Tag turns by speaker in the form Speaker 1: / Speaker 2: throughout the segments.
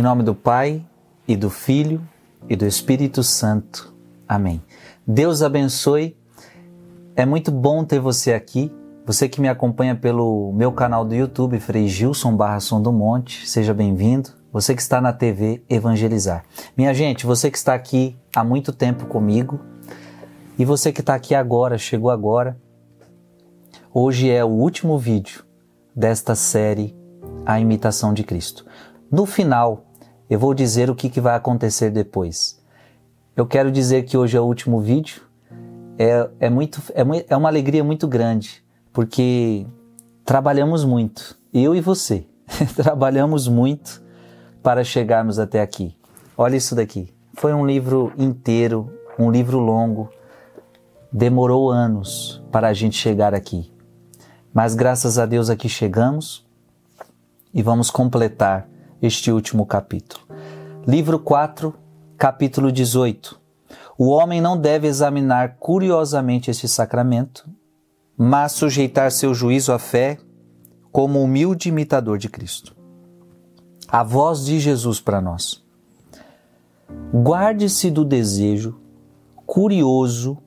Speaker 1: Em nome do Pai e do Filho e do Espírito Santo. Amém. Deus abençoe. É muito bom ter você aqui. Você que me acompanha pelo meu canal do YouTube, Frei Gilson Barra Som do Monte, seja bem-vindo. Você que está na TV Evangelizar. Minha gente, você que está aqui há muito tempo comigo e você que está aqui agora, chegou agora, hoje é o último vídeo desta série A Imitação de Cristo. No final, eu vou dizer o que, que vai acontecer depois. Eu quero dizer que hoje é o último vídeo. É, é, muito, é, é uma alegria muito grande, porque trabalhamos muito, eu e você, trabalhamos muito para chegarmos até aqui. Olha isso daqui. Foi um livro inteiro, um livro longo. Demorou anos para a gente chegar aqui. Mas graças a Deus aqui chegamos e vamos completar este último capítulo. Livro 4, capítulo 18. O homem não deve examinar curiosamente este sacramento, mas sujeitar seu juízo à fé como humilde imitador de Cristo. A voz de Jesus para nós. Guarde-se do desejo curioso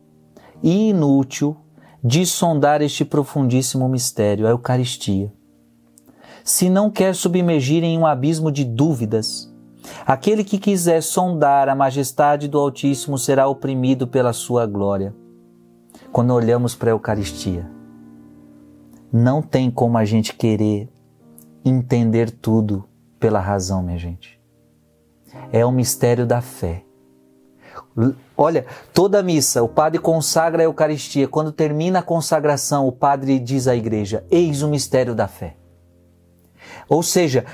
Speaker 1: e inútil de sondar este profundíssimo mistério, a Eucaristia se não quer submergir em um abismo de dúvidas. Aquele que quiser sondar a majestade do Altíssimo será oprimido pela sua glória. Quando olhamos para a Eucaristia, não tem como a gente querer entender tudo pela razão, minha gente. É o mistério da fé. Olha, toda missa, o padre consagra a Eucaristia. Quando termina a consagração, o padre diz à igreja: Eis o mistério da fé. Ou seja,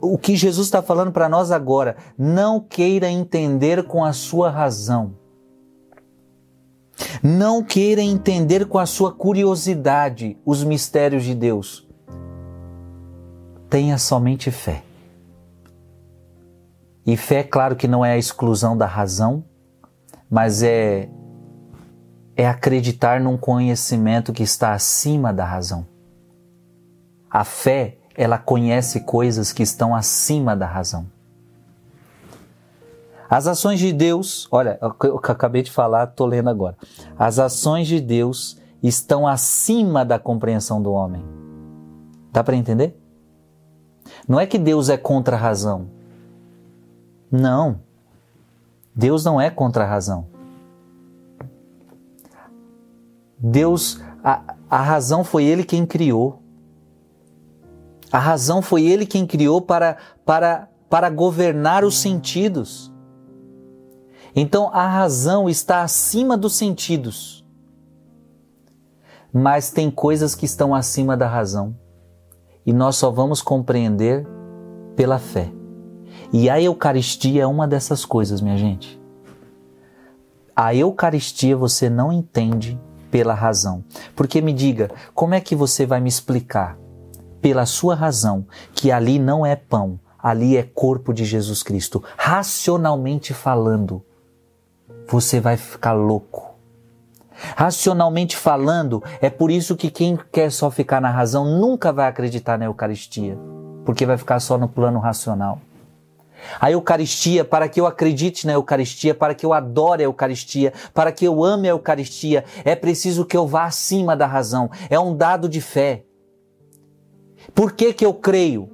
Speaker 1: o que Jesus está falando para nós agora, não queira entender com a sua razão. Não queira entender com a sua curiosidade os mistérios de Deus. Tenha somente fé. E fé, claro que não é a exclusão da razão, mas é é acreditar num conhecimento que está acima da razão. A fé ela conhece coisas que estão acima da razão. As ações de Deus, olha, que eu acabei de falar, estou lendo agora. As ações de Deus estão acima da compreensão do homem. Dá para entender? Não é que Deus é contra a razão. Não. Deus não é contra a razão. Deus, a, a razão foi Ele quem criou. A razão foi ele quem criou para, para, para governar os sentidos. Então a razão está acima dos sentidos. Mas tem coisas que estão acima da razão. E nós só vamos compreender pela fé. E a Eucaristia é uma dessas coisas, minha gente. A Eucaristia você não entende pela razão. Porque me diga, como é que você vai me explicar pela sua razão que ali não é pão, ali é corpo de Jesus Cristo. Racionalmente falando, você vai ficar louco. Racionalmente falando, é por isso que quem quer só ficar na razão nunca vai acreditar na Eucaristia, porque vai ficar só no plano racional. A Eucaristia, para que eu acredite na Eucaristia, para que eu adore a Eucaristia, para que eu ame a Eucaristia, é preciso que eu vá acima da razão. É um dado de fé. Por que, que eu creio?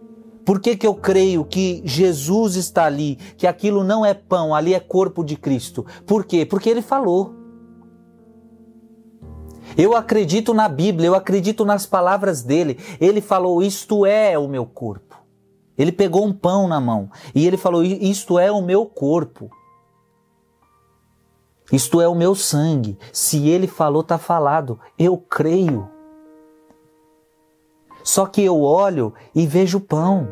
Speaker 1: Por que, que eu creio que Jesus está ali, que aquilo não é pão, ali é corpo de Cristo? Por quê? Porque ele falou. Eu acredito na Bíblia, eu acredito nas palavras dele. Ele falou: Isto é o meu corpo. Ele pegou um pão na mão e ele falou: Isto é o meu corpo. Isto é o meu sangue. Se ele falou, está falado. Eu creio. Só que eu olho e vejo pão.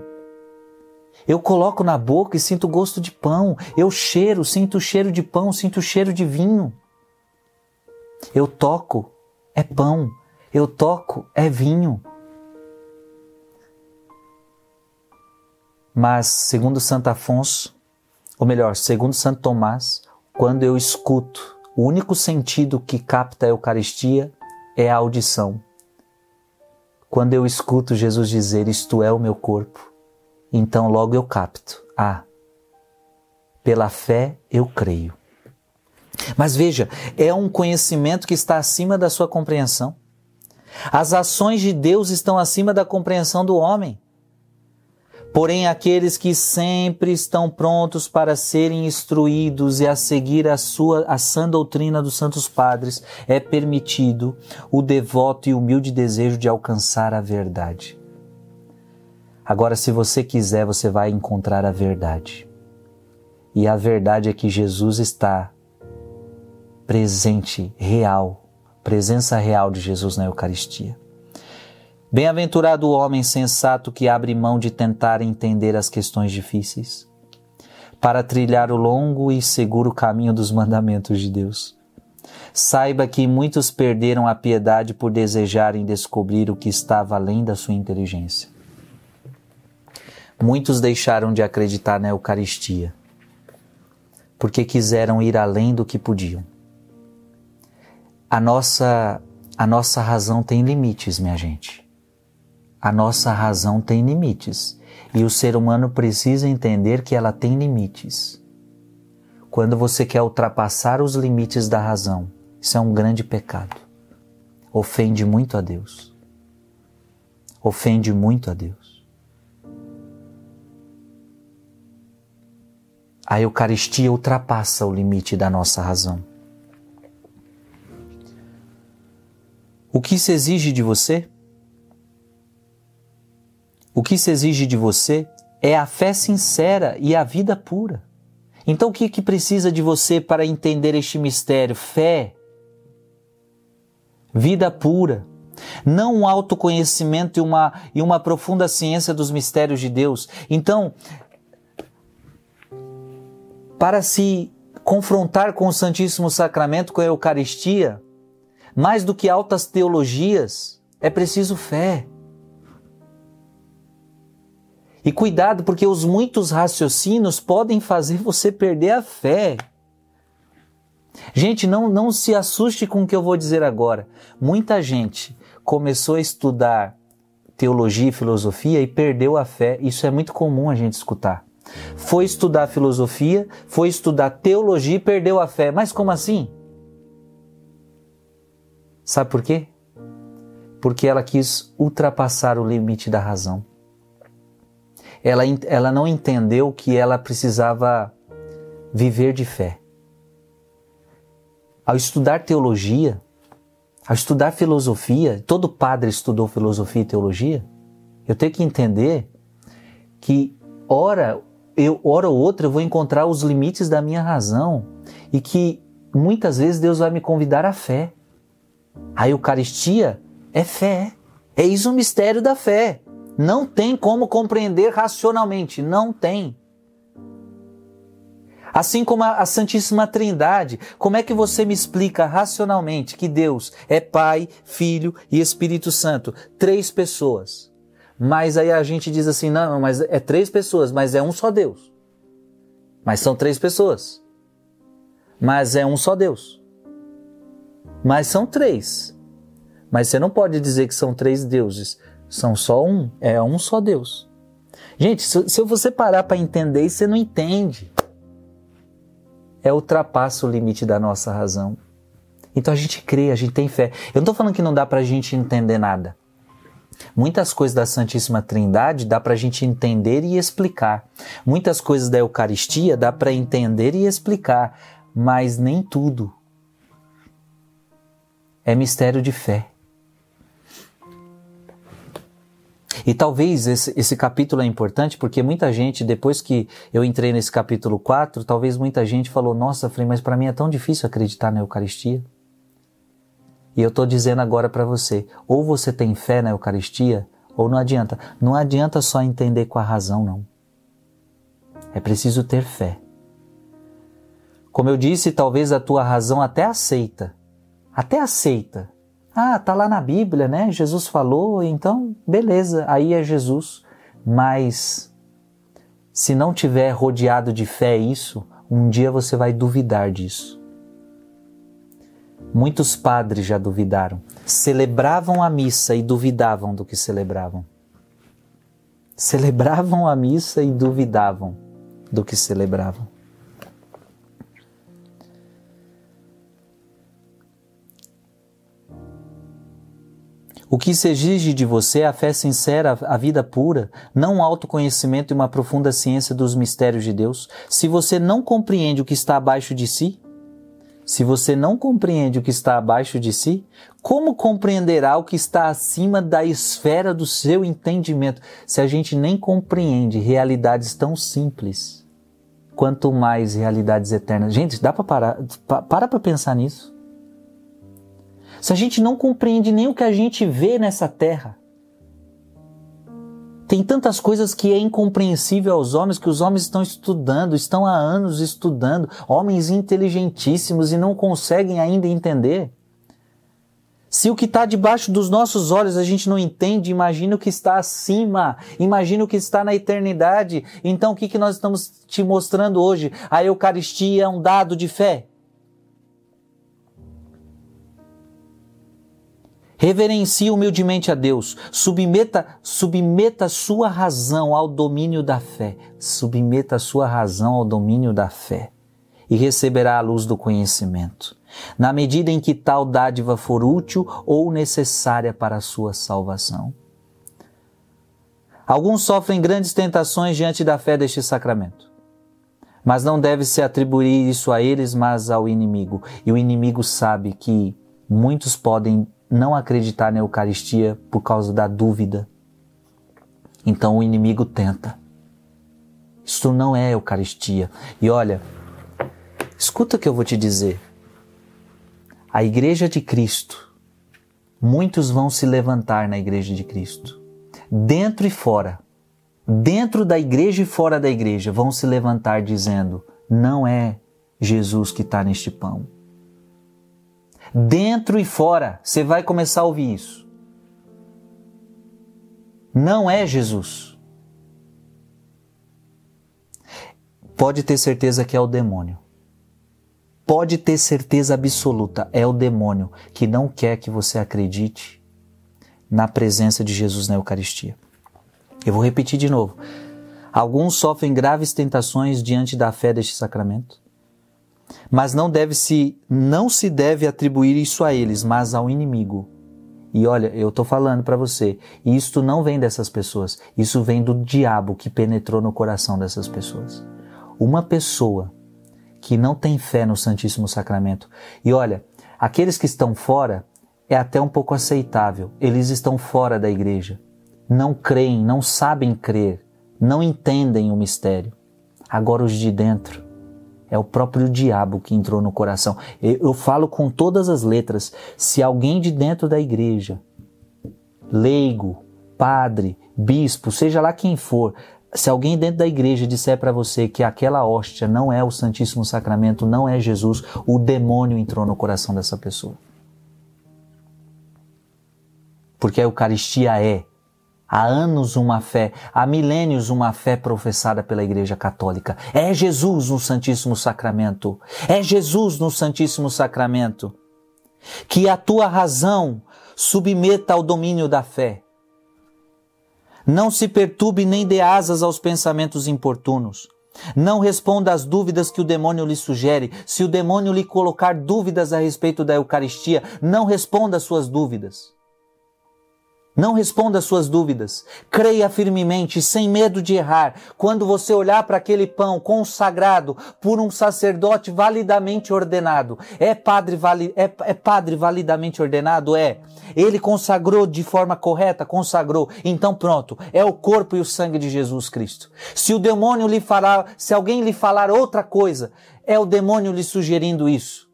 Speaker 1: Eu coloco na boca e sinto gosto de pão. Eu cheiro, sinto o cheiro de pão, sinto o cheiro de vinho. Eu toco, é pão. Eu toco, é vinho. Mas, segundo Santo Afonso, ou melhor, segundo Santo Tomás, quando eu escuto, o único sentido que capta a Eucaristia é a audição. Quando eu escuto Jesus dizer: Isto é o meu corpo, então logo eu capto. Ah, pela fé eu creio. Mas veja, é um conhecimento que está acima da sua compreensão. As ações de Deus estão acima da compreensão do homem. Porém, aqueles que sempre estão prontos para serem instruídos e a seguir a sua a sã doutrina dos santos padres, é permitido o devoto e humilde desejo de alcançar a verdade. Agora, se você quiser, você vai encontrar a verdade. E a verdade é que Jesus está presente, real, presença real de Jesus na Eucaristia. Bem-aventurado o homem sensato que abre mão de tentar entender as questões difíceis, para trilhar o longo e seguro caminho dos mandamentos de Deus. Saiba que muitos perderam a piedade por desejarem descobrir o que estava além da sua inteligência. Muitos deixaram de acreditar na Eucaristia, porque quiseram ir além do que podiam. A nossa, a nossa razão tem limites, minha gente a nossa razão tem limites e o ser humano precisa entender que ela tem limites. Quando você quer ultrapassar os limites da razão, isso é um grande pecado. Ofende muito a Deus. Ofende muito a Deus. A Eucaristia ultrapassa o limite da nossa razão. O que se exige de você? O que se exige de você é a fé sincera e a vida pura. Então, o que, que precisa de você para entender este mistério? Fé, vida pura, não um autoconhecimento e uma, e uma profunda ciência dos mistérios de Deus. Então, para se confrontar com o Santíssimo Sacramento, com a Eucaristia, mais do que altas teologias, é preciso fé. E cuidado, porque os muitos raciocínios podem fazer você perder a fé. Gente, não, não se assuste com o que eu vou dizer agora. Muita gente começou a estudar teologia e filosofia e perdeu a fé. Isso é muito comum a gente escutar. Foi estudar filosofia, foi estudar teologia e perdeu a fé. Mas como assim? Sabe por quê? Porque ela quis ultrapassar o limite da razão ela, ela não entendeu que ela precisava viver de fé. Ao estudar teologia, ao estudar filosofia, todo padre estudou filosofia e teologia, eu tenho que entender que, ora, eu, hora ou outra, eu vou encontrar os limites da minha razão e que muitas vezes Deus vai me convidar à fé. A Eucaristia é fé. É isso o mistério da fé. Não tem como compreender racionalmente, não tem. Assim como a Santíssima Trindade, como é que você me explica racionalmente que Deus é Pai, Filho e Espírito Santo? Três pessoas. Mas aí a gente diz assim: não, mas é três pessoas, mas é um só Deus. Mas são três pessoas. Mas é um só Deus. Mas são três. Mas você não pode dizer que são três deuses, são só um, é um só Deus. Gente, se, você parar para entender você não entende. É ultrapassa o limite da nossa razão. Então a gente crê, a gente tem fé. Eu não estou falando que não dá para a gente entender nada. Muitas coisas da Santíssima Trindade dá para a gente entender e explicar. Muitas coisas da Eucaristia dá para entender e explicar, mas nem tudo. É mistério de fé. E talvez esse, esse capítulo é importante porque muita gente, depois que eu entrei nesse capítulo 4, talvez muita gente falou: Nossa, Frei, mas para mim é tão difícil acreditar na Eucaristia. E eu estou dizendo agora para você: ou você tem fé na Eucaristia, ou não adianta. Não adianta só entender com a razão, não. É preciso ter fé. Como eu disse, talvez a tua razão até aceita. Até aceita ah, tá lá na Bíblia, né? Jesus falou, então beleza, aí é Jesus. Mas se não tiver rodeado de fé isso, um dia você vai duvidar disso. Muitos padres já duvidaram. Celebravam a missa e duvidavam do que celebravam. celebravam a missa e duvidavam do que celebravam. O que se exige de você é a fé sincera, a vida pura, não um autoconhecimento e uma profunda ciência dos mistérios de Deus. Se você não compreende o que está abaixo de si, se você não compreende o que está abaixo de si, como compreenderá o que está acima da esfera do seu entendimento? Se a gente nem compreende realidades tão simples, quanto mais realidades eternas. Gente, dá para parar para para pensar nisso se a gente não compreende nem o que a gente vê nessa terra. Tem tantas coisas que é incompreensível aos homens que os homens estão estudando, estão há anos estudando, homens inteligentíssimos e não conseguem ainda entender. Se o que está debaixo dos nossos olhos a gente não entende, imagina o que está acima, imagina o que está na eternidade. Então o que, que nós estamos te mostrando hoje? A Eucaristia é um dado de fé. Reverencie humildemente a Deus. Submeta, submeta sua razão ao domínio da fé. Submeta sua razão ao domínio da fé. E receberá a luz do conhecimento. Na medida em que tal dádiva for útil ou necessária para a sua salvação. Alguns sofrem grandes tentações diante da fé deste sacramento. Mas não deve se atribuir isso a eles, mas ao inimigo. E o inimigo sabe que muitos podem não acreditar na Eucaristia por causa da dúvida. Então o inimigo tenta. Isto não é Eucaristia. E olha, escuta o que eu vou te dizer. A Igreja de Cristo, muitos vão se levantar na Igreja de Cristo, dentro e fora. Dentro da igreja e fora da igreja vão se levantar dizendo: não é Jesus que está neste pão dentro e fora, você vai começar a ouvir isso. Não é Jesus. Pode ter certeza que é o demônio. Pode ter certeza absoluta, é o demônio que não quer que você acredite na presença de Jesus na Eucaristia. Eu vou repetir de novo. Alguns sofrem graves tentações diante da fé deste sacramento mas não deve se não se deve atribuir isso a eles, mas ao inimigo. E olha, eu estou falando para você, isto não vem dessas pessoas, isso vem do diabo que penetrou no coração dessas pessoas. Uma pessoa que não tem fé no Santíssimo Sacramento. E olha, aqueles que estão fora é até um pouco aceitável. Eles estão fora da igreja. Não creem, não sabem crer, não entendem o mistério. Agora os de dentro é o próprio diabo que entrou no coração. Eu falo com todas as letras. Se alguém de dentro da igreja, leigo, padre, bispo, seja lá quem for, se alguém dentro da igreja disser para você que aquela hóstia não é o Santíssimo Sacramento, não é Jesus, o demônio entrou no coração dessa pessoa. Porque a Eucaristia é há anos uma fé, há milênios uma fé professada pela Igreja Católica. É Jesus no Santíssimo Sacramento. É Jesus no Santíssimo Sacramento. Que a tua razão submeta ao domínio da fé. Não se perturbe nem dê asas aos pensamentos importunos. Não responda às dúvidas que o demônio lhe sugere. Se o demônio lhe colocar dúvidas a respeito da Eucaristia, não responda às suas dúvidas. Não responda às suas dúvidas. Creia firmemente, sem medo de errar. Quando você olhar para aquele pão consagrado por um sacerdote validamente ordenado, é padre, vali, é, é padre validamente ordenado? É. Ele consagrou de forma correta? Consagrou. Então pronto, é o corpo e o sangue de Jesus Cristo. Se o demônio lhe falar, se alguém lhe falar outra coisa, é o demônio lhe sugerindo isso.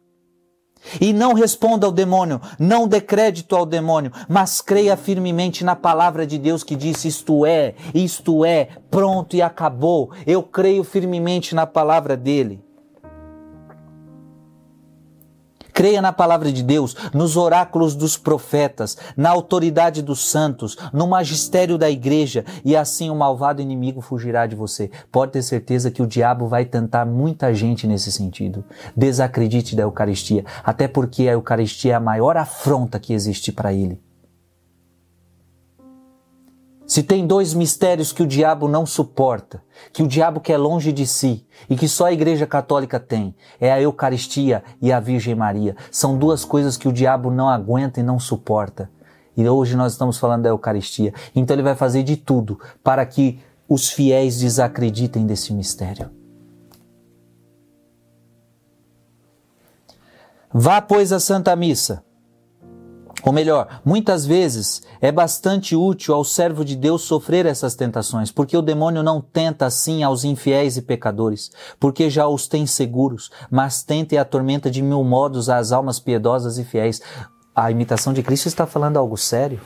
Speaker 1: E não responda ao demônio, não dê crédito ao demônio, mas creia firmemente na palavra de Deus que diz: Isto é, isto é, pronto e acabou. Eu creio firmemente na palavra dele. Creia na palavra de Deus, nos oráculos dos profetas, na autoridade dos santos, no magistério da igreja, e assim o malvado inimigo fugirá de você. Pode ter certeza que o diabo vai tentar muita gente nesse sentido. Desacredite da Eucaristia, até porque a Eucaristia é a maior afronta que existe para ele. Se tem dois mistérios que o diabo não suporta, que o diabo quer longe de si e que só a Igreja Católica tem, é a Eucaristia e a Virgem Maria. São duas coisas que o diabo não aguenta e não suporta. E hoje nós estamos falando da Eucaristia. Então ele vai fazer de tudo para que os fiéis desacreditem desse mistério. Vá, pois, à Santa Missa. Ou melhor, muitas vezes é bastante útil ao servo de Deus sofrer essas tentações, porque o demônio não tenta assim aos infiéis e pecadores, porque já os tem seguros, mas tenta e atormenta de mil modos as almas piedosas e fiéis. A imitação de Cristo está falando algo sério?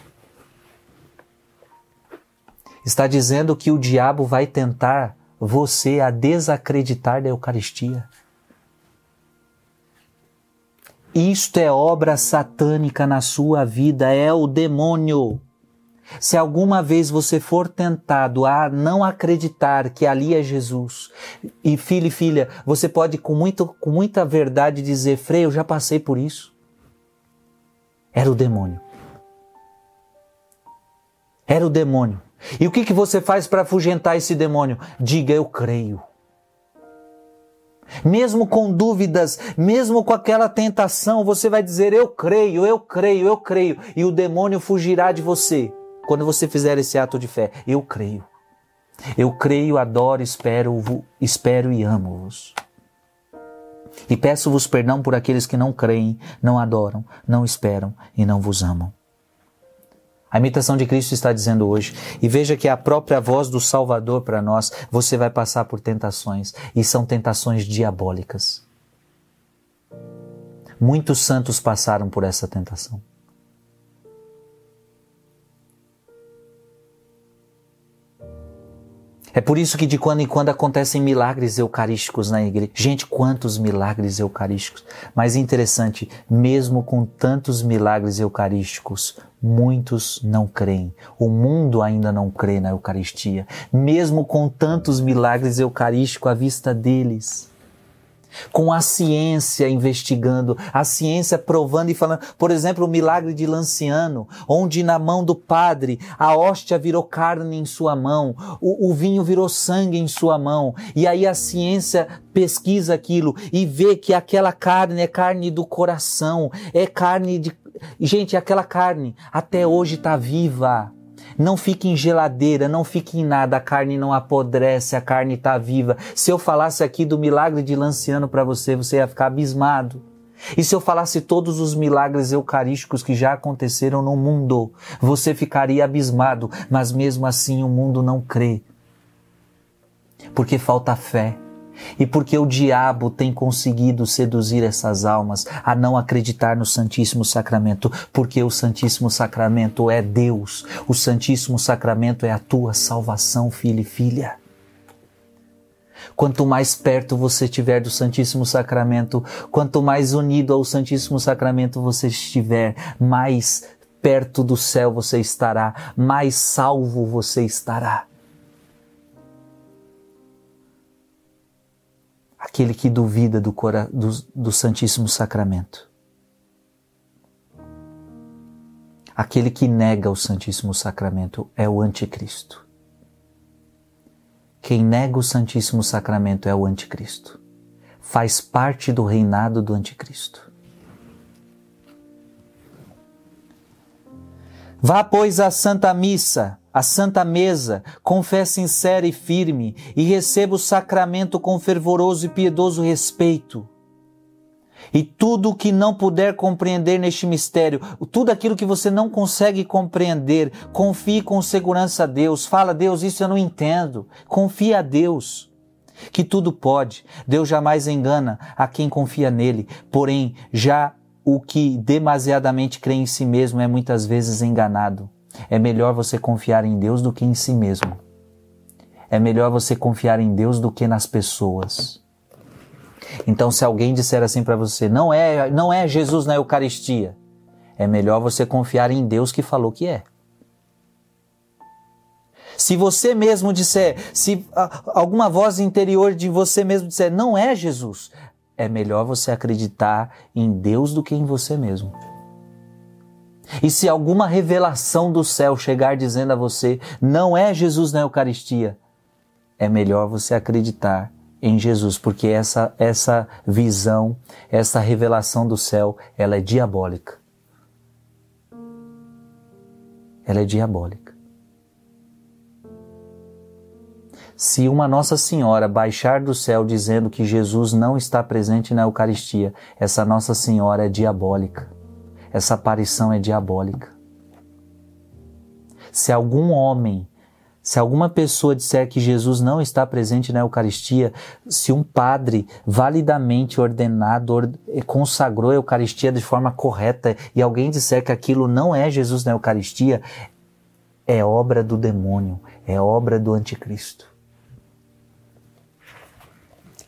Speaker 1: Está dizendo que o diabo vai tentar você a desacreditar da Eucaristia. Isto é obra satânica na sua vida, é o demônio. Se alguma vez você for tentado a não acreditar que ali é Jesus, e filho e filha, você pode com, muito, com muita verdade dizer, Frei, eu já passei por isso. Era o demônio. Era o demônio. E o que, que você faz para afugentar esse demônio? Diga, eu creio mesmo com dúvidas, mesmo com aquela tentação, você vai dizer: Eu creio, eu creio, eu creio, e o demônio fugirá de você quando você fizer esse ato de fé. Eu creio. Eu creio, adoro, espero, espero e amo-vos. E peço-vos perdão por aqueles que não creem, não adoram, não esperam e não vos amam. A imitação de Cristo está dizendo hoje. E veja que a própria voz do Salvador para nós, você vai passar por tentações. E são tentações diabólicas. Muitos santos passaram por essa tentação. É por isso que de quando em quando acontecem milagres eucarísticos na igreja. Gente, quantos milagres eucarísticos! Mas interessante, mesmo com tantos milagres eucarísticos, muitos não creem. O mundo ainda não crê na Eucaristia, mesmo com tantos milagres eucarísticos à vista deles com a ciência investigando, a ciência provando e falando, por exemplo, o milagre de Lanciano, onde na mão do padre a hóstia virou carne em sua mão, o, o vinho virou sangue em sua mão, e aí a ciência pesquisa aquilo e vê que aquela carne é carne do coração, é carne de. Gente, aquela carne até hoje está viva. Não fique em geladeira, não fique em nada, a carne não apodrece, a carne está viva. Se eu falasse aqui do milagre de Lanciano para você, você ia ficar abismado. E se eu falasse todos os milagres eucarísticos que já aconteceram no mundo, você ficaria abismado, mas mesmo assim o mundo não crê. Porque falta fé e porque o diabo tem conseguido seduzir essas almas a não acreditar no Santíssimo Sacramento, porque o Santíssimo Sacramento é Deus, o Santíssimo Sacramento é a tua salvação, filho e filha. Quanto mais perto você estiver do Santíssimo Sacramento, quanto mais unido ao Santíssimo Sacramento você estiver, mais perto do céu você estará, mais salvo você estará. Aquele que duvida do, do, do Santíssimo Sacramento. Aquele que nega o Santíssimo Sacramento é o Anticristo. Quem nega o Santíssimo Sacramento é o Anticristo. Faz parte do reinado do Anticristo. Vá, pois, à Santa Missa a Santa Mesa, com fé sincera e firme, e receba o sacramento com fervoroso e piedoso respeito. E tudo o que não puder compreender neste mistério, tudo aquilo que você não consegue compreender, confie com segurança a Deus. Fala, Deus, isso eu não entendo. Confia a Deus, que tudo pode. Deus jamais engana a quem confia nele. Porém, já o que demasiadamente crê em si mesmo é muitas vezes enganado. É melhor você confiar em Deus do que em si mesmo. É melhor você confiar em Deus do que nas pessoas. Então, se alguém disser assim para você, não é, não é Jesus na Eucaristia, é melhor você confiar em Deus que falou que é. Se você mesmo disser, se alguma voz interior de você mesmo disser, não é Jesus, é melhor você acreditar em Deus do que em você mesmo. E se alguma revelação do céu chegar dizendo a você, não é Jesus na Eucaristia, é melhor você acreditar em Jesus, porque essa, essa visão, essa revelação do céu, ela é diabólica. Ela é diabólica. Se uma Nossa Senhora baixar do céu dizendo que Jesus não está presente na Eucaristia, essa Nossa Senhora é diabólica. Essa aparição é diabólica. Se algum homem se alguma pessoa disser que Jesus não está presente na Eucaristia, se um padre validamente ordenado consagrou a Eucaristia de forma correta e alguém disser que aquilo não é Jesus na Eucaristia, é obra do demônio, é obra do anticristo.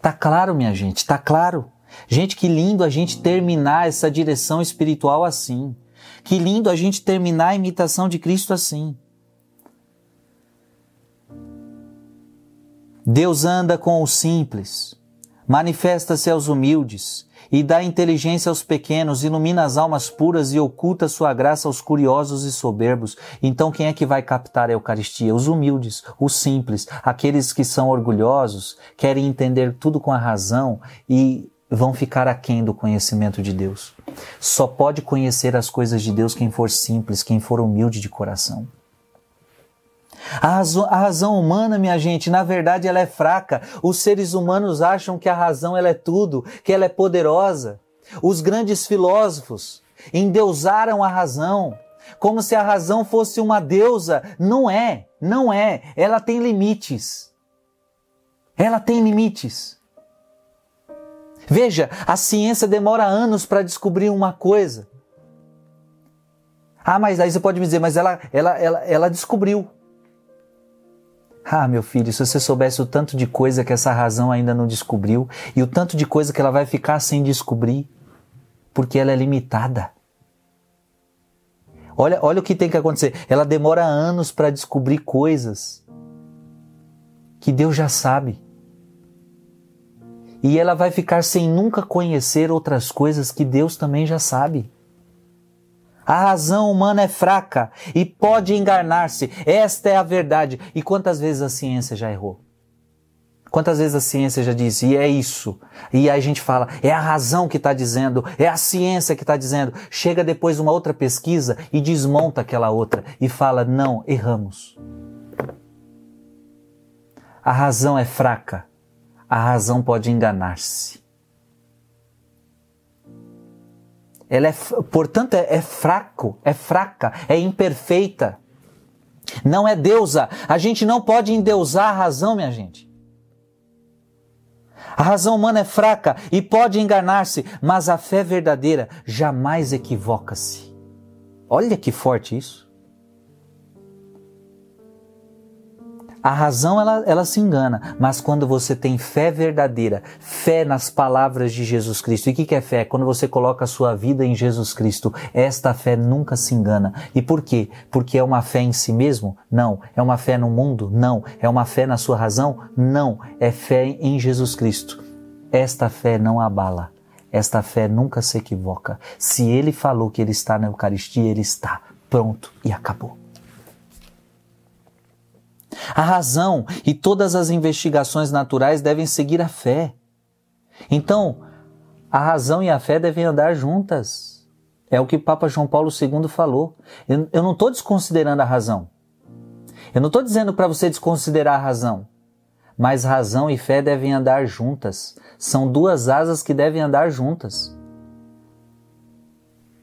Speaker 1: Tá claro, minha gente, tá claro. Gente, que lindo a gente terminar essa direção espiritual assim. Que lindo a gente terminar a imitação de Cristo assim. Deus anda com os simples, manifesta-se aos humildes e dá inteligência aos pequenos, ilumina as almas puras e oculta sua graça aos curiosos e soberbos. Então quem é que vai captar a Eucaristia? Os humildes, os simples, aqueles que são orgulhosos, querem entender tudo com a razão e vão ficar aquém do conhecimento de Deus. Só pode conhecer as coisas de Deus quem for simples, quem for humilde de coração. A razão, a razão, humana, minha gente, na verdade ela é fraca. Os seres humanos acham que a razão ela é tudo, que ela é poderosa. Os grandes filósofos endeusaram a razão, como se a razão fosse uma deusa. Não é, não é. Ela tem limites. Ela tem limites. Veja, a ciência demora anos para descobrir uma coisa. Ah, mas aí você pode me dizer, mas ela, ela, ela, ela descobriu. Ah, meu filho, se você soubesse o tanto de coisa que essa razão ainda não descobriu e o tanto de coisa que ela vai ficar sem descobrir, porque ela é limitada. Olha, olha o que tem que acontecer. Ela demora anos para descobrir coisas que Deus já sabe. E ela vai ficar sem nunca conhecer outras coisas que Deus também já sabe. A razão humana é fraca e pode enganar-se. Esta é a verdade. E quantas vezes a ciência já errou? Quantas vezes a ciência já disse, e é isso? E aí a gente fala, é a razão que está dizendo, é a ciência que está dizendo. Chega depois uma outra pesquisa e desmonta aquela outra e fala, não, erramos. A razão é fraca. A razão pode enganar-se. Ela é, portanto, é, é fraco, é fraca, é imperfeita. Não é deusa. A gente não pode endeusar a razão, minha gente. A razão humana é fraca e pode enganar-se, mas a fé verdadeira jamais equivoca-se. Olha que forte isso. A razão ela, ela se engana, mas quando você tem fé verdadeira, fé nas palavras de Jesus Cristo. E o que, que é fé? Quando você coloca a sua vida em Jesus Cristo, esta fé nunca se engana. E por quê? Porque é uma fé em si mesmo? Não. É uma fé no mundo? Não. É uma fé na sua razão? Não. É fé em Jesus Cristo. Esta fé não abala. Esta fé nunca se equivoca. Se ele falou que ele está na Eucaristia, ele está. Pronto e acabou. A razão e todas as investigações naturais devem seguir a fé. Então, a razão e a fé devem andar juntas. É o que Papa João Paulo II falou. Eu, eu não estou desconsiderando a razão. Eu não estou dizendo para você desconsiderar a razão. Mas razão e fé devem andar juntas. São duas asas que devem andar juntas.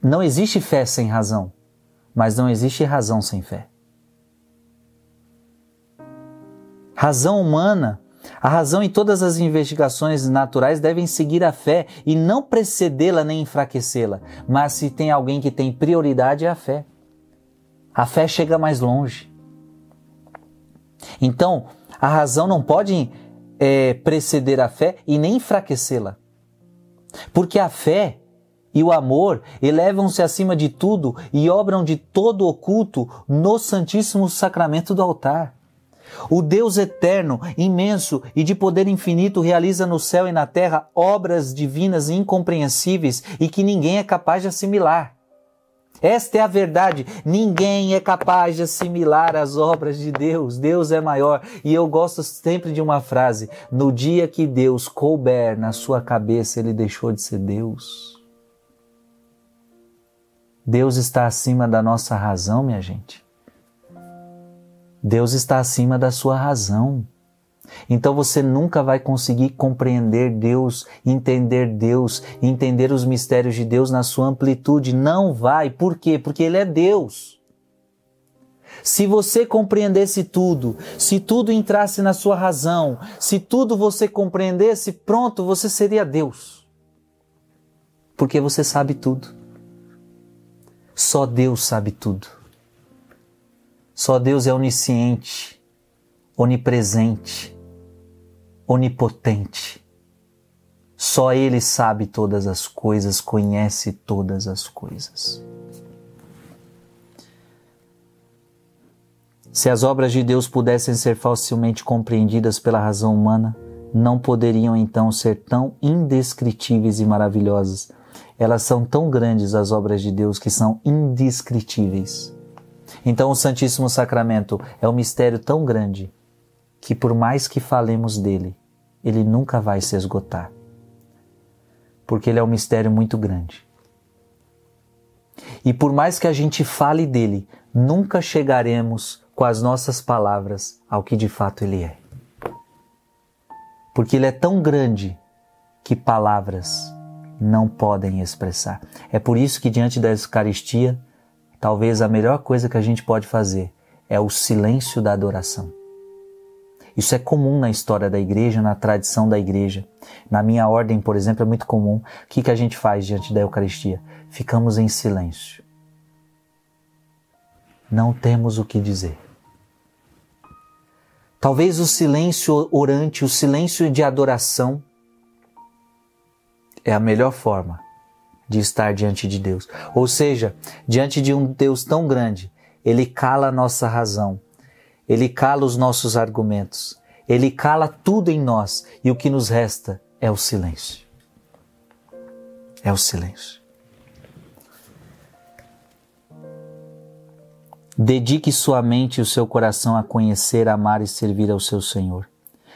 Speaker 1: Não existe fé sem razão, mas não existe razão sem fé. Razão humana, a razão em todas as investigações naturais devem seguir a fé e não precedê-la nem enfraquecê-la. Mas se tem alguém que tem prioridade, é a fé. A fé chega mais longe. Então, a razão não pode é, preceder a fé e nem enfraquecê-la. Porque a fé e o amor elevam-se acima de tudo e obram de todo oculto no Santíssimo Sacramento do altar. O Deus eterno, imenso e de poder infinito realiza no céu e na terra obras divinas incompreensíveis e que ninguém é capaz de assimilar. Esta é a verdade. Ninguém é capaz de assimilar as obras de Deus. Deus é maior. E eu gosto sempre de uma frase: no dia que Deus couber na sua cabeça, ele deixou de ser Deus. Deus está acima da nossa razão, minha gente. Deus está acima da sua razão. Então você nunca vai conseguir compreender Deus, entender Deus, entender os mistérios de Deus na sua amplitude. Não vai. Por quê? Porque Ele é Deus. Se você compreendesse tudo, se tudo entrasse na sua razão, se tudo você compreendesse, pronto, você seria Deus. Porque você sabe tudo. Só Deus sabe tudo. Só Deus é onisciente, onipresente onipotente. Só Ele sabe todas as coisas, conhece todas as coisas. Se as obras de Deus pudessem ser facilmente compreendidas pela razão humana, não poderiam então ser tão indescritíveis e maravilhosas. Elas são tão grandes, as obras de Deus, que são indescritíveis. Então, o Santíssimo Sacramento é um mistério tão grande que, por mais que falemos dele, ele nunca vai se esgotar. Porque ele é um mistério muito grande. E por mais que a gente fale dele, nunca chegaremos com as nossas palavras ao que de fato ele é. Porque ele é tão grande que palavras não podem expressar. É por isso que diante da Eucaristia, talvez a melhor coisa que a gente pode fazer é o silêncio da adoração. Isso é comum na história da igreja, na tradição da igreja. Na minha ordem, por exemplo, é muito comum. O que, que a gente faz diante da Eucaristia? Ficamos em silêncio. Não temos o que dizer. Talvez o silêncio orante, o silêncio de adoração, é a melhor forma de estar diante de Deus. Ou seja, diante de um Deus tão grande, ele cala a nossa razão ele cala os nossos argumentos. Ele cala tudo em nós e o que nos resta é o silêncio. É o silêncio. Dedique sua mente e o seu coração a conhecer, amar e servir ao seu Senhor.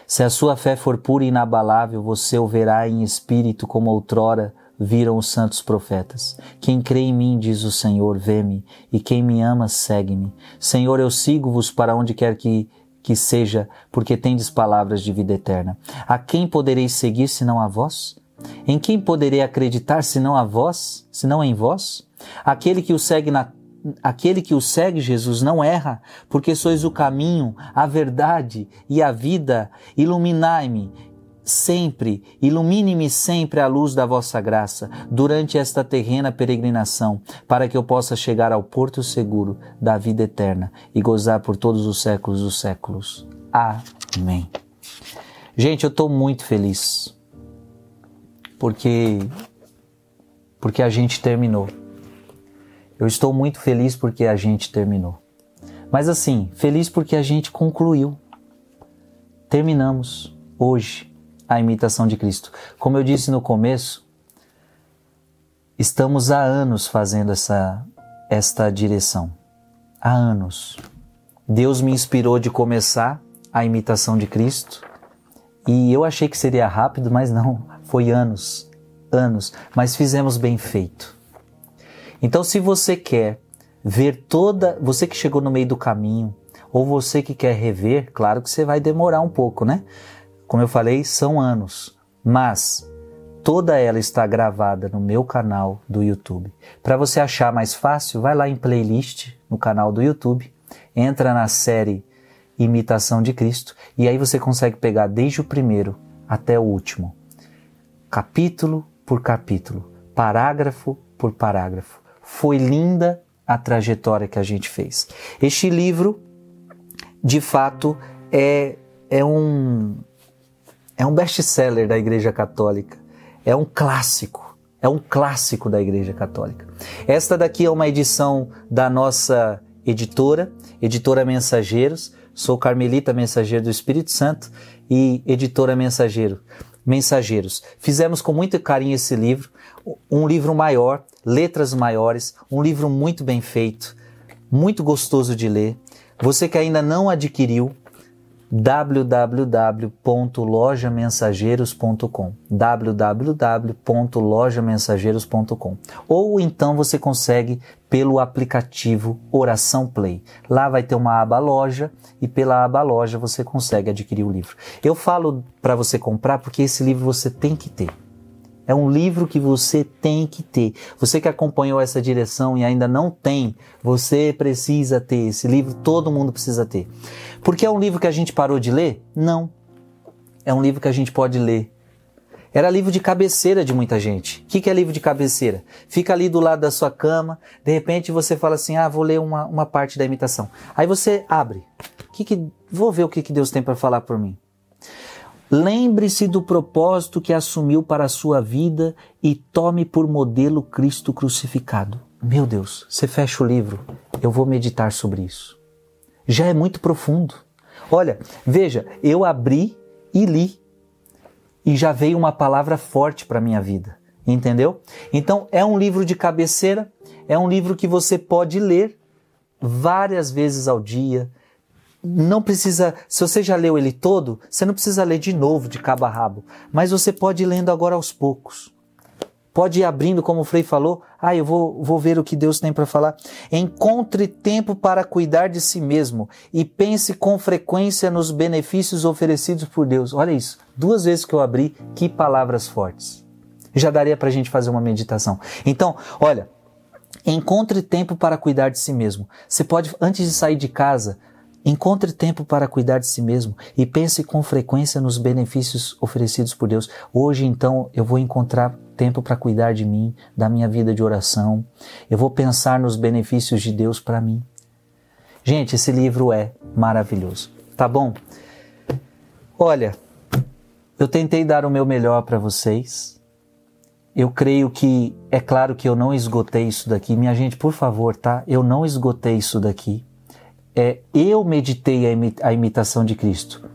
Speaker 1: Se a sua fé for pura e inabalável, você o verá em espírito como outrora viram os santos profetas. Quem crê em mim, diz o Senhor, vê-me, e quem me ama, segue-me. Senhor, eu sigo-vos para onde quer que que seja, porque tendes palavras de vida eterna. A quem poderei seguir senão a vós? Em quem poderei acreditar senão a vós, senão em vós? Aquele que o segue na aquele que o segue, Jesus, não erra, porque sois o caminho, a verdade e a vida. Iluminai-me sempre, ilumine-me sempre a luz da vossa graça durante esta terrena peregrinação, para que eu possa chegar ao porto seguro da vida eterna e gozar por todos os séculos dos séculos. Amém. Gente, eu estou muito feliz porque porque a gente terminou. Eu estou muito feliz porque a gente terminou. Mas assim, feliz porque a gente concluiu. Terminamos hoje a imitação de Cristo. Como eu disse no começo, estamos há anos fazendo essa, esta direção. Há anos. Deus me inspirou de começar a imitação de Cristo e eu achei que seria rápido, mas não, foi anos, anos, mas fizemos bem feito. Então, se você quer ver toda, você que chegou no meio do caminho, ou você que quer rever, claro que você vai demorar um pouco, né? Como eu falei, são anos, mas toda ela está gravada no meu canal do YouTube. Para você achar mais fácil, vai lá em playlist no canal do YouTube, entra na série Imitação de Cristo e aí você consegue pegar desde o primeiro até o último, capítulo por capítulo, parágrafo por parágrafo. Foi linda a trajetória que a gente fez. Este livro, de fato, é, é um é um best-seller da Igreja Católica. É um clássico. É um clássico da Igreja Católica. Esta daqui é uma edição da nossa editora, Editora Mensageiros. Sou Carmelita Mensageiro do Espírito Santo e Editora Mensageiro. Mensageiros. Fizemos com muito carinho esse livro, um livro maior, letras maiores, um livro muito bem feito, muito gostoso de ler. Você que ainda não adquiriu, www.lojamensageiros.com www.lojamensageiros.com ou então você consegue pelo aplicativo Oração Play. Lá vai ter uma aba loja e pela aba loja você consegue adquirir o livro. Eu falo para você comprar porque esse livro você tem que ter. É um livro que você tem que ter. Você que acompanhou essa direção e ainda não tem, você precisa ter esse livro, todo mundo precisa ter. Porque é um livro que a gente parou de ler? Não. É um livro que a gente pode ler. Era livro de cabeceira de muita gente. O que, é livro de cabeceira? Fica ali do lado da sua cama, de repente você fala assim: ah, vou ler uma, uma parte da imitação. Aí você abre. Que que, vou ver o que, que Deus tem para falar por mim. Lembre-se do propósito que assumiu para a sua vida e tome por modelo Cristo crucificado. Meu Deus, você fecha o livro, eu vou meditar sobre isso. Já é muito profundo. Olha, veja, eu abri e li e já veio uma palavra forte para minha vida, entendeu? Então é um livro de cabeceira, é um livro que você pode ler várias vezes ao dia, não precisa, se você já leu ele todo, você não precisa ler de novo, de cabo a rabo, mas você pode ir lendo agora aos poucos. Pode ir abrindo, como o Frei falou, ah, eu vou, vou ver o que Deus tem para falar. Encontre tempo para cuidar de si mesmo e pense com frequência nos benefícios oferecidos por Deus. Olha isso, duas vezes que eu abri, que palavras fortes. Já daria para a gente fazer uma meditação. Então, olha, encontre tempo para cuidar de si mesmo. Você pode, antes de sair de casa, Encontre tempo para cuidar de si mesmo e pense com frequência nos benefícios oferecidos por Deus. Hoje, então, eu vou encontrar tempo para cuidar de mim, da minha vida de oração. Eu vou pensar nos benefícios de Deus para mim. Gente, esse livro é maravilhoso. Tá bom? Olha, eu tentei dar o meu melhor para vocês. Eu creio que é claro que eu não esgotei isso daqui. Minha gente, por favor, tá? Eu não esgotei isso daqui é eu meditei a imitação de Cristo.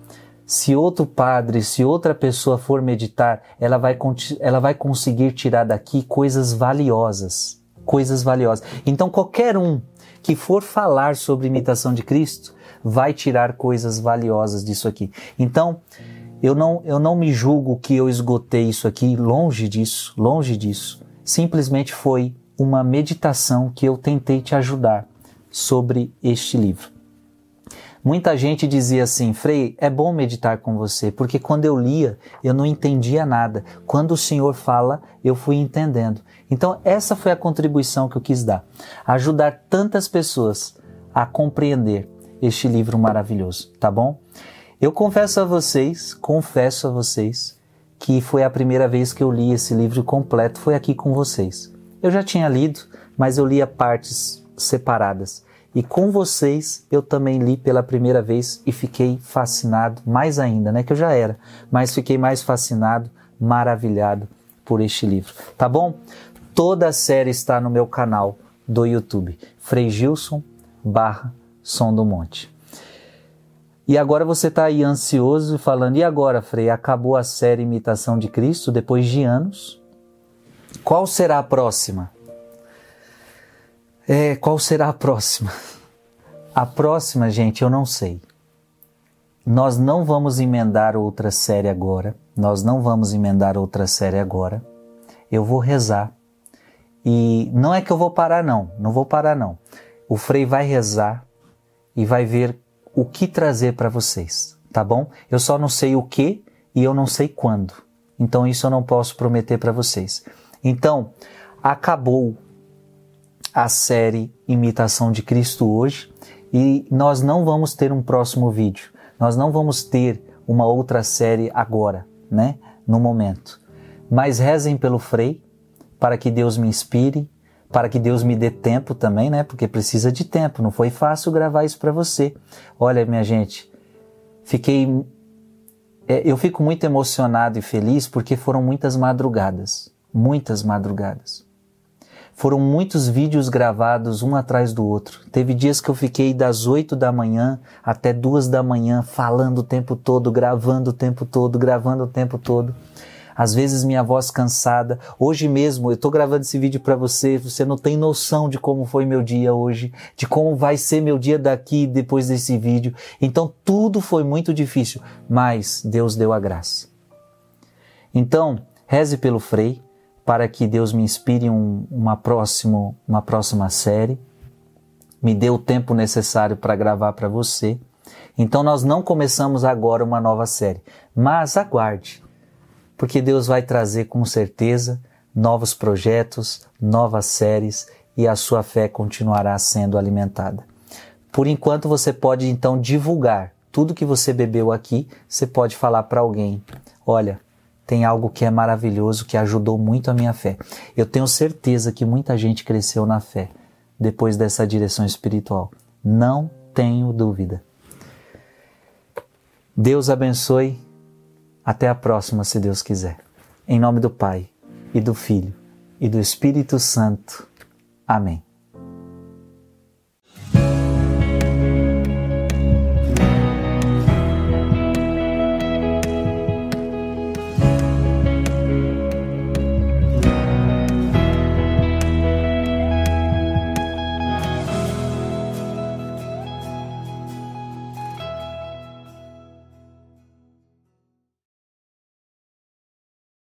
Speaker 1: Se outro padre, se outra pessoa for meditar, ela vai, ela vai conseguir tirar daqui coisas valiosas. Coisas valiosas. Então, qualquer um que for falar sobre imitação de Cristo vai tirar coisas valiosas disso aqui. Então, eu não, eu não me julgo que eu esgotei isso aqui, longe disso, longe disso. Simplesmente foi uma meditação que eu tentei te ajudar sobre este livro. Muita gente dizia assim, Frei, é bom meditar com você, porque quando eu lia, eu não entendia nada. Quando o Senhor fala, eu fui entendendo. Então, essa foi a contribuição que eu quis dar. Ajudar tantas pessoas a compreender este livro maravilhoso, tá bom? Eu confesso a vocês, confesso a vocês, que foi a primeira vez que eu li esse livro completo, foi aqui com vocês. Eu já tinha lido, mas eu lia partes separadas. E com vocês eu também li pela primeira vez e fiquei fascinado, mais ainda, né? Que eu já era, mas fiquei mais fascinado, maravilhado por este livro. Tá bom? Toda a série está no meu canal do YouTube, Frei Gilson barra Som do Monte. E agora você está aí ansioso falando, e agora, Frei, acabou a série Imitação de Cristo depois de anos? Qual será a próxima? É, qual será a próxima? A próxima, gente, eu não sei. Nós não vamos emendar outra série agora. Nós não vamos emendar outra série agora. Eu vou rezar. E não é que eu vou parar, não. Não vou parar, não. O Frei vai rezar e vai ver o que trazer para vocês, tá bom? Eu só não sei o que e eu não sei quando. Então isso eu não posso prometer para vocês. Então, acabou a série Imitação de Cristo hoje e nós não vamos ter um próximo vídeo. Nós não vamos ter uma outra série agora, né? No momento. Mas rezem pelo Frei para que Deus me inspire, para que Deus me dê tempo também, né? Porque precisa de tempo. Não foi fácil gravar isso para você. Olha, minha gente, fiquei é, eu fico muito emocionado e feliz porque foram muitas madrugadas, muitas madrugadas. Foram muitos vídeos gravados um atrás do outro. Teve dias que eu fiquei das 8 da manhã até duas da manhã falando o tempo todo, gravando o tempo todo, gravando o tempo todo. Às vezes minha voz cansada. Hoje mesmo eu estou gravando esse vídeo para você. Você não tem noção de como foi meu dia hoje, de como vai ser meu dia daqui depois desse vídeo. Então tudo foi muito difícil, mas Deus deu a graça. Então reze pelo Frei, para que Deus me inspire um, uma, próximo, uma próxima série, me dê o tempo necessário para gravar para você. Então nós não começamos agora uma nova série, mas aguarde, porque Deus vai trazer com certeza novos projetos, novas séries e a sua fé continuará sendo alimentada. Por enquanto você pode então divulgar tudo que você bebeu aqui, você pode falar para alguém: olha, tem algo que é maravilhoso, que ajudou muito a minha fé. Eu tenho certeza que muita gente cresceu na fé depois dessa direção espiritual. Não tenho dúvida. Deus abençoe. Até a próxima, se Deus quiser. Em nome do Pai, e do Filho, e do Espírito Santo. Amém.